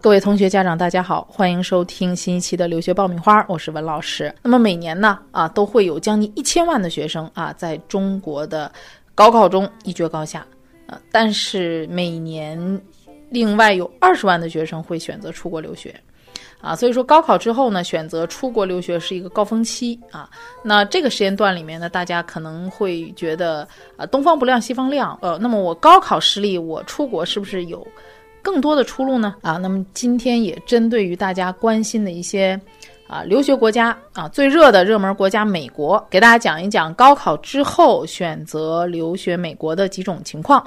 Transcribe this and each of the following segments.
各位同学、家长，大家好，欢迎收听新一期的留学爆米花，我是文老师。那么每年呢，啊，都会有将近一千万的学生啊，在中国的高考中一决高下，啊，但是每年另外有二十万的学生会选择出国留学，啊，所以说高考之后呢，选择出国留学是一个高峰期啊。那这个时间段里面呢，大家可能会觉得啊，东方不亮西方亮，呃，那么我高考失利，我出国是不是有？更多的出路呢？啊，那么今天也针对于大家关心的一些啊留学国家啊最热的热门国家美国，给大家讲一讲高考之后选择留学美国的几种情况。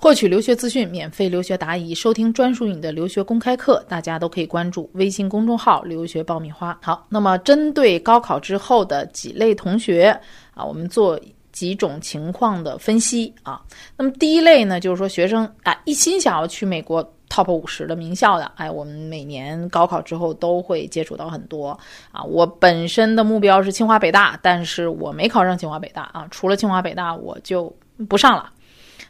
获取留学资讯，免费留学答疑，收听专属你的留学公开课，大家都可以关注微信公众号“留学爆米花”。好，那么针对高考之后的几类同学啊，我们做几种情况的分析啊。那么第一类呢，就是说学生啊一心想要去美国 top 五十的名校的，哎，我们每年高考之后都会接触到很多啊。我本身的目标是清华北大，但是我没考上清华北大啊，除了清华北大我就不上了。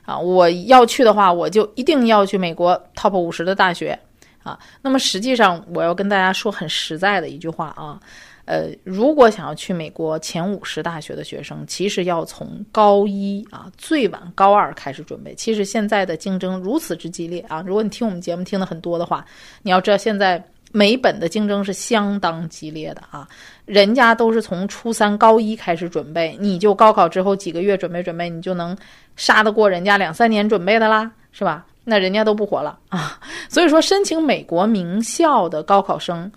啊，我要去的话，我就一定要去美国 top 五十的大学，啊，那么实际上我要跟大家说很实在的一句话啊，呃，如果想要去美国前五十大学的学生，其实要从高一啊，最晚高二开始准备。其实现在的竞争如此之激烈啊，如果你听我们节目听的很多的话，你要知道现在。美本的竞争是相当激烈的啊，人家都是从初三高一开始准备，你就高考之后几个月准备准备，你就能杀得过人家两三年准备的啦，是吧？那人家都不活了啊！所以说，申请美国名校的高考生，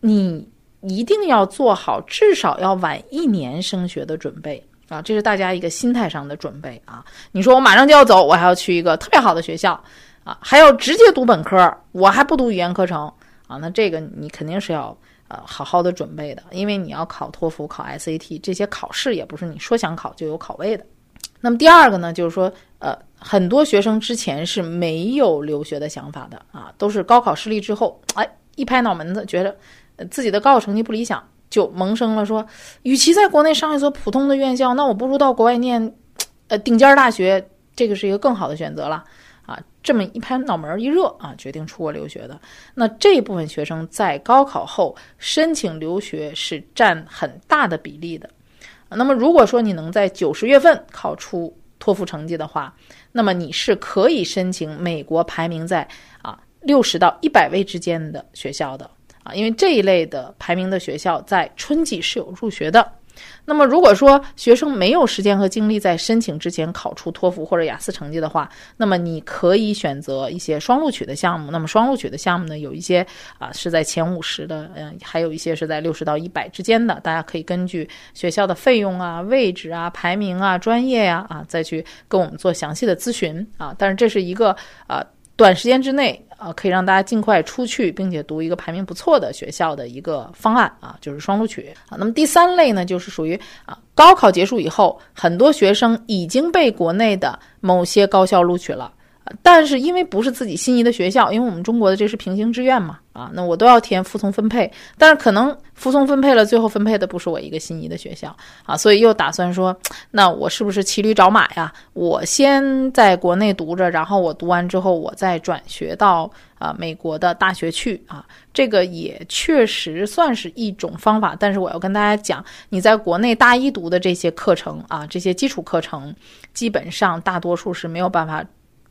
你一定要做好至少要晚一年升学的准备啊！这是大家一个心态上的准备啊！你说我马上就要走，我还要去一个特别好的学校啊，还要直接读本科，我还不读语言课程。啊，那这个你肯定是要呃好好的准备的，因为你要考托福、考 SAT 这些考试，也不是你说想考就有考位的。那么第二个呢，就是说，呃，很多学生之前是没有留学的想法的啊，都是高考失利之后，哎，一拍脑门子，觉得自己的高考成绩不理想，就萌生了说，与其在国内上一所普通的院校，那我不如到国外念，呃，顶尖大学，这个是一个更好的选择了。啊，这么一拍脑门一热啊，决定出国留学的，那这部分学生在高考后申请留学是占很大的比例的。那么如果说你能在九十月份考出托福成绩的话，那么你是可以申请美国排名在啊六十到一百位之间的学校的啊，因为这一类的排名的学校在春季是有入学的。那么，如果说学生没有时间和精力在申请之前考出托福或者雅思成绩的话，那么你可以选择一些双录取的项目。那么双录取的项目呢，有一些啊是在前五十的，嗯，还有一些是在六十到一百之间的。大家可以根据学校的费用啊、位置啊、排名啊、专业呀啊，再去跟我们做详细的咨询啊。但是这是一个啊。短时间之内啊，可以让大家尽快出去，并且读一个排名不错的学校的一个方案啊，就是双录取啊。那么第三类呢，就是属于啊，高考结束以后，很多学生已经被国内的某些高校录取了。但是因为不是自己心仪的学校，因为我们中国的这是平行志愿嘛，啊，那我都要填服从分配，但是可能服从分配了，最后分配的不是我一个心仪的学校，啊，所以又打算说，那我是不是骑驴找马呀？我先在国内读着，然后我读完之后，我再转学到啊美国的大学去啊，这个也确实算是一种方法。但是我要跟大家讲，你在国内大一读的这些课程啊，这些基础课程，基本上大多数是没有办法。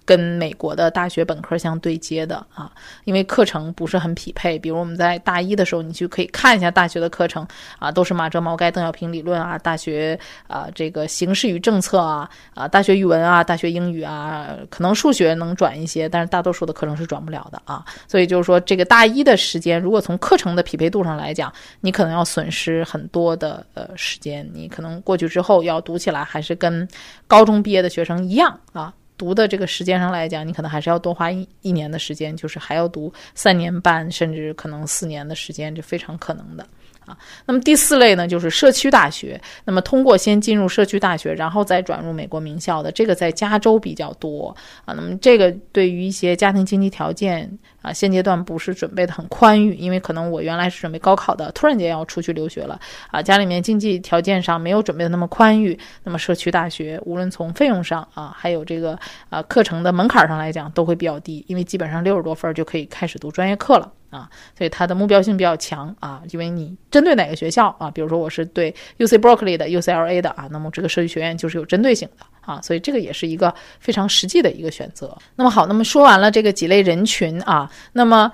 跟美国的大学本科相对接的啊，因为课程不是很匹配。比如我们在大一的时候，你就可以看一下大学的课程啊，都是马哲、毛概、邓小平理论啊，大学啊这个形势与政策啊，啊大学语文啊，大学英语啊，可能数学能转一些，但是大多数的课程是转不了的啊。所以就是说，这个大一的时间，如果从课程的匹配度上来讲，你可能要损失很多的呃时间，你可能过去之后要读起来还是跟高中毕业的学生一样啊。读的这个时间上来讲，你可能还是要多花一一年的时间，就是还要读三年半，甚至可能四年的时间，这非常可能的。啊，那么第四类呢，就是社区大学。那么通过先进入社区大学，然后再转入美国名校的，这个在加州比较多啊。那么这个对于一些家庭经济条件啊，现阶段不是准备的很宽裕，因为可能我原来是准备高考的，突然间要出去留学了啊，家里面经济条件上没有准备的那么宽裕。那么社区大学无论从费用上啊，还有这个啊课程的门槛上来讲，都会比较低，因为基本上六十多分就可以开始读专业课了。啊，所以它的目标性比较强啊，因为你针对哪个学校啊，比如说我是对 U C Berkeley 的 U C L A 的啊，那么这个设计学院就是有针对性的啊，所以这个也是一个非常实际的一个选择。那么好，那么说完了这个几类人群啊，那么。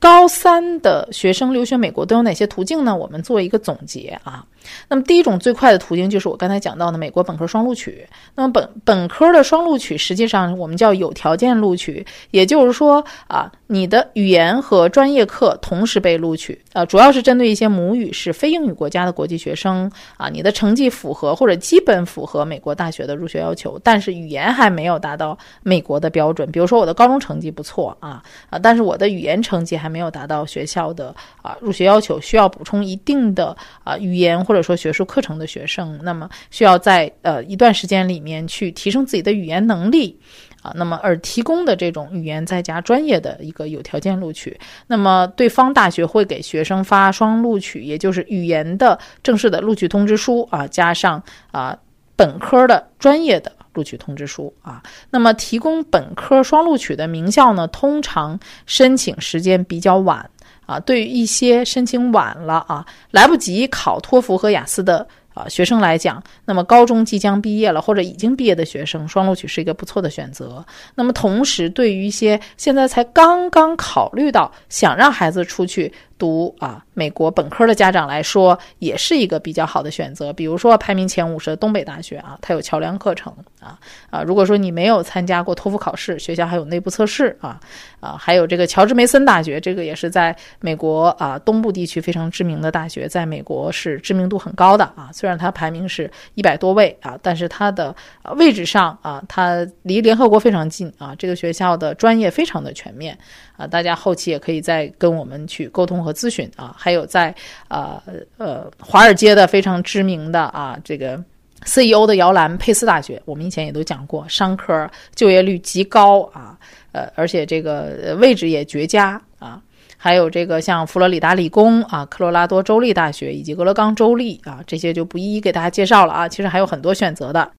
高三的学生留学美国都有哪些途径呢？我们做一个总结啊。那么第一种最快的途径就是我刚才讲到的美国本科双录取。那么本本科的双录取实际上我们叫有条件录取，也就是说啊，你的语言和专业课同时被录取啊，主要是针对一些母语是非英语国家的国际学生啊，你的成绩符合或者基本符合美国大学的入学要求，但是语言还没有达到美国的标准。比如说我的高中成绩不错啊啊，但是我的语言成绩还没有达到学校的啊入学要求，需要补充一定的啊语言或者或者说学术课程的学生，那么需要在呃一段时间里面去提升自己的语言能力啊，那么而提供的这种语言再加专业的一个有条件录取，那么对方大学会给学生发双录取，也就是语言的正式的录取通知书啊，加上啊本科的专业的。录取通知书啊，那么提供本科双录取的名校呢，通常申请时间比较晚啊。对于一些申请晚了啊，来不及考托福和雅思的啊学生来讲，那么高中即将毕业了或者已经毕业的学生，双录取是一个不错的选择。那么同时，对于一些现在才刚刚考虑到想让孩子出去。读啊，美国本科的家长来说，也是一个比较好的选择。比如说排名前五十的东北大学啊，它有桥梁课程啊啊。如果说你没有参加过托福考试，学校还有内部测试啊啊。还有这个乔治梅森大学，这个也是在美国啊东部地区非常知名的大学，在美国是知名度很高的啊。虽然它排名是一百多位啊，但是它的位置上啊，它离联合国非常近啊。这个学校的专业非常的全面。啊，大家后期也可以再跟我们去沟通和咨询啊。还有在啊呃华尔街的非常知名的啊这个 CEO 的摇篮佩斯大学，我们以前也都讲过，商科就业率极高啊，呃而且这个位置也绝佳啊。还有这个像佛罗里达理工啊、科罗拉多州立大学以及俄勒冈州立啊，这些就不一一给大家介绍了啊。其实还有很多选择的。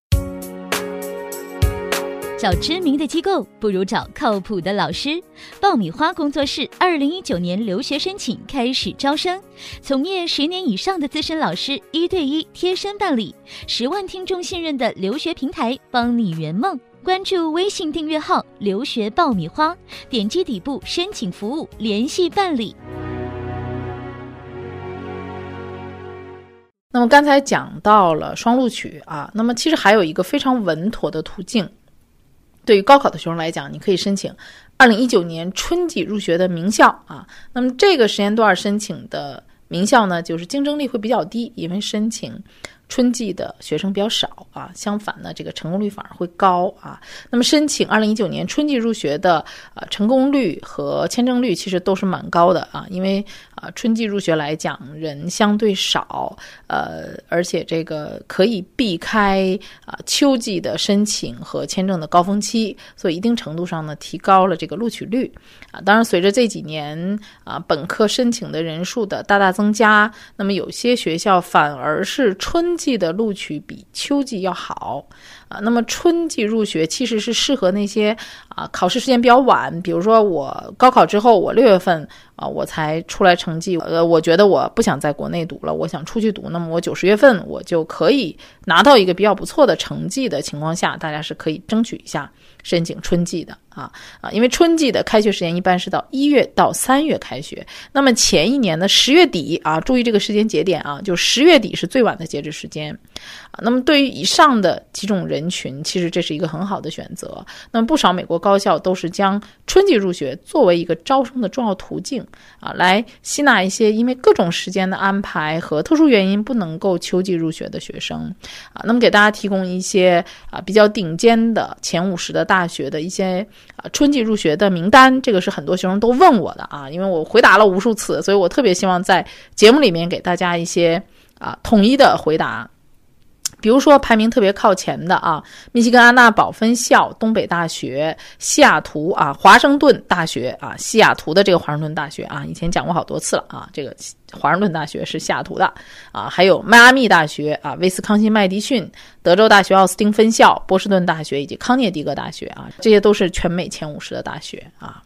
找知名的机构不如找靠谱的老师。爆米花工作室二零一九年留学申请开始招生，从业十年以上的资深老师一对一贴身办理，十万听众信任的留学平台，帮你圆梦。关注微信订阅号“留学爆米花”，点击底部申请服务联系办理。那么刚才讲到了双录取啊，那么其实还有一个非常稳妥的途径。对于高考的学生来讲，你可以申请二零一九年春季入学的名校啊。那么这个时间段申请的名校呢，就是竞争力会比较低，因为申请春季的学生比较少啊。相反呢，这个成功率反而会高啊。那么申请二零一九年春季入学的啊，成功率和签证率其实都是蛮高的啊，因为。啊，春季入学来讲，人相对少，呃，而且这个可以避开啊秋季的申请和签证的高峰期，所以一定程度上呢，提高了这个录取率。啊，当然，随着这几年啊本科申请的人数的大大增加，那么有些学校反而是春季的录取比秋季要好。啊，那么春季入学其实是适合那些啊考试时间比较晚，比如说我高考之后，我六月份啊我才出来成绩，呃，我觉得我不想在国内读了，我想出去读，那么我九十月份我就可以拿到一个比较不错的成绩的情况下，大家是可以争取一下申请春季的啊啊，因为春季的开学时间一般是到一月到三月开学，那么前一年的十月底啊，注意这个时间节点啊，就十月底是最晚的截止时间啊，那么对于以上的几种人群，其实这是一个很好的选择。那么不少美国高校都是将春季入学作为一个招生的重要途径啊，来吸纳一些因为各种时间的安排和特殊原因不能够秋季入学的学生啊。那么给大家提供一些啊比较顶尖的前五十的大学的一些啊春季入学的名单，这个是很多学生都问我的啊，因为我回答了无数次，所以我特别希望在节目里面给大家一些啊统一的回答。比如说排名特别靠前的啊，密西根安娜堡分校、东北大学、西雅图啊、华盛顿大学啊、西雅图的这个华盛顿大学啊，以前讲过好多次了啊，这个华盛顿大学是西雅图的啊，还有迈阿密大学啊、威斯康星麦迪逊、德州大学奥斯汀分校、波士顿大学以及康涅狄格大学啊，这些都是全美前五十的大学啊。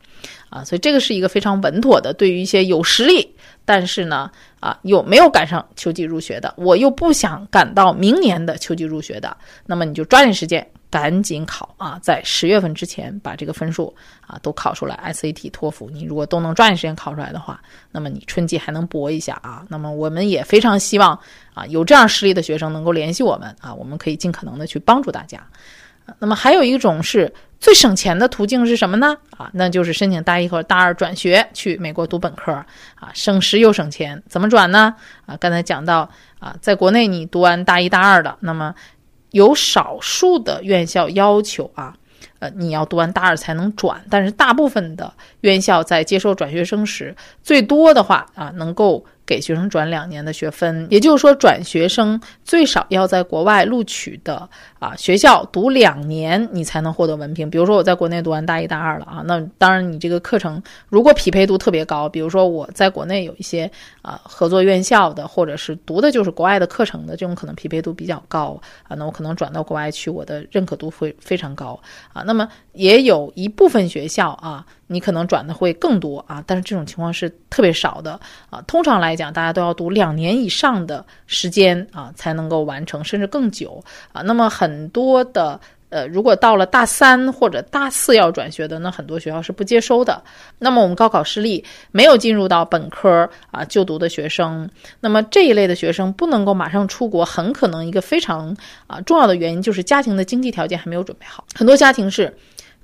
啊，所以这个是一个非常稳妥的，对于一些有实力，但是呢，啊，有没有赶上秋季入学的，我又不想赶到明年的秋季入学的，那么你就抓紧时间，赶紧考啊，在十月份之前把这个分数啊都考出来，SAT、托福，你如果都能抓紧时间考出来的话，那么你春季还能搏一下啊。那么我们也非常希望啊，有这样实力的学生能够联系我们啊，我们可以尽可能的去帮助大家。那么还有一种是最省钱的途径是什么呢？啊，那就是申请大一或者大二转学去美国读本科啊，省时又省钱。怎么转呢？啊，刚才讲到啊，在国内你读完大一大二的，那么有少数的院校要求啊，呃，你要读完大二才能转，但是大部分的院校在接受转学生时，最多的话啊，能够。给学生转两年的学分，也就是说，转学生最少要在国外录取的啊学校读两年，你才能获得文凭。比如说，我在国内读完大一、大二了啊，那当然你这个课程如果匹配度特别高，比如说我在国内有一些啊合作院校的，或者是读的就是国外的课程的，这种可能匹配度比较高啊，那我可能转到国外去，我的认可度会非常高啊。那么也有一部分学校啊。你可能转的会更多啊，但是这种情况是特别少的啊。通常来讲，大家都要读两年以上的时间啊，才能够完成，甚至更久啊。那么很多的呃，如果到了大三或者大四要转学的，那很多学校是不接收的。那么我们高考失利没有进入到本科啊就读的学生，那么这一类的学生不能够马上出国，很可能一个非常啊重要的原因就是家庭的经济条件还没有准备好，很多家庭是。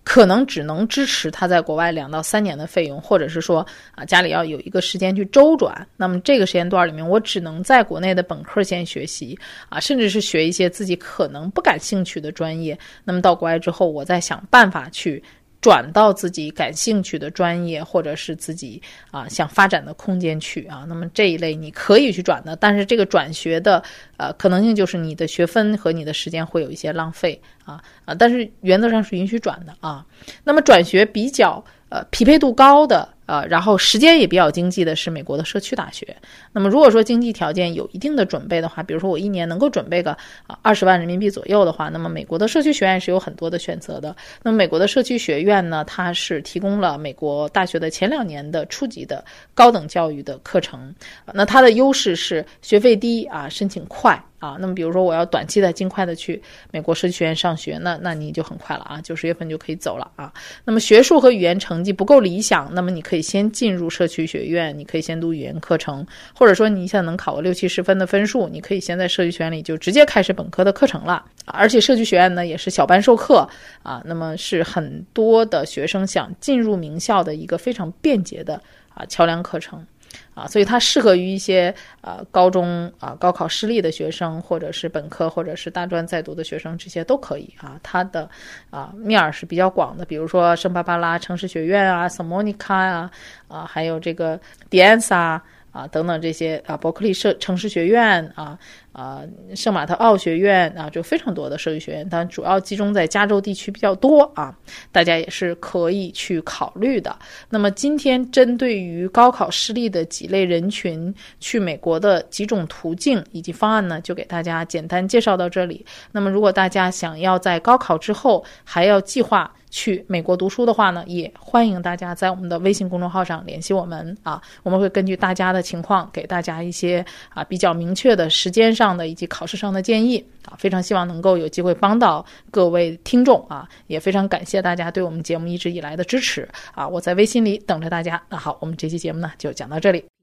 可能只能支持他在国外两到三年的费用，或者是说啊，家里要有一个时间去周转。那么这个时间段里面，我只能在国内的本科先学习啊，甚至是学一些自己可能不感兴趣的专业。那么到国外之后，我再想办法去。转到自己感兴趣的专业，或者是自己啊想发展的空间去啊，那么这一类你可以去转的，但是这个转学的呃可能性就是你的学分和你的时间会有一些浪费啊啊，但是原则上是允许转的啊。那么转学比较呃匹配度高的。呃，然后时间也比较经济的是美国的社区大学。那么如果说经济条件有一定的准备的话，比如说我一年能够准备个啊二十万人民币左右的话，那么美国的社区学院是有很多的选择的。那么美国的社区学院呢，它是提供了美国大学的前两年的初级的高等教育的课程。那它的优势是学费低啊，申请快。啊，那么比如说我要短期的尽快的去美国社区学院上学，那那你就很快了啊，九十月份就可以走了啊。那么学术和语言成绩不够理想，那么你可以先进入社区学院，你可以先读语言课程，或者说你现在能考个六七十分的分数，你可以先在社区学院里就直接开始本科的课程了。而且社区学院呢也是小班授课啊，那么是很多的学生想进入名校的一个非常便捷的啊桥梁课程。啊，所以它适合于一些呃高中啊高考失利的学生，或者是本科或者是大专在读的学生，这些都可以啊。它的啊面儿是比较广的，比如说圣巴巴拉城市学院啊，圣莫尼卡啊，啊还有这个迪安萨。啊，等等这些啊，伯克利社城市学院啊，啊，圣马特奥学院啊，就非常多的社区学院，但主要集中在加州地区比较多啊，大家也是可以去考虑的。那么今天针对于高考失利的几类人群去美国的几种途径以及方案呢，就给大家简单介绍到这里。那么如果大家想要在高考之后还要计划，去美国读书的话呢，也欢迎大家在我们的微信公众号上联系我们啊，我们会根据大家的情况给大家一些啊比较明确的时间上的以及考试上的建议啊，非常希望能够有机会帮到各位听众啊，也非常感谢大家对我们节目一直以来的支持啊，我在微信里等着大家。那好，我们这期节目呢就讲到这里。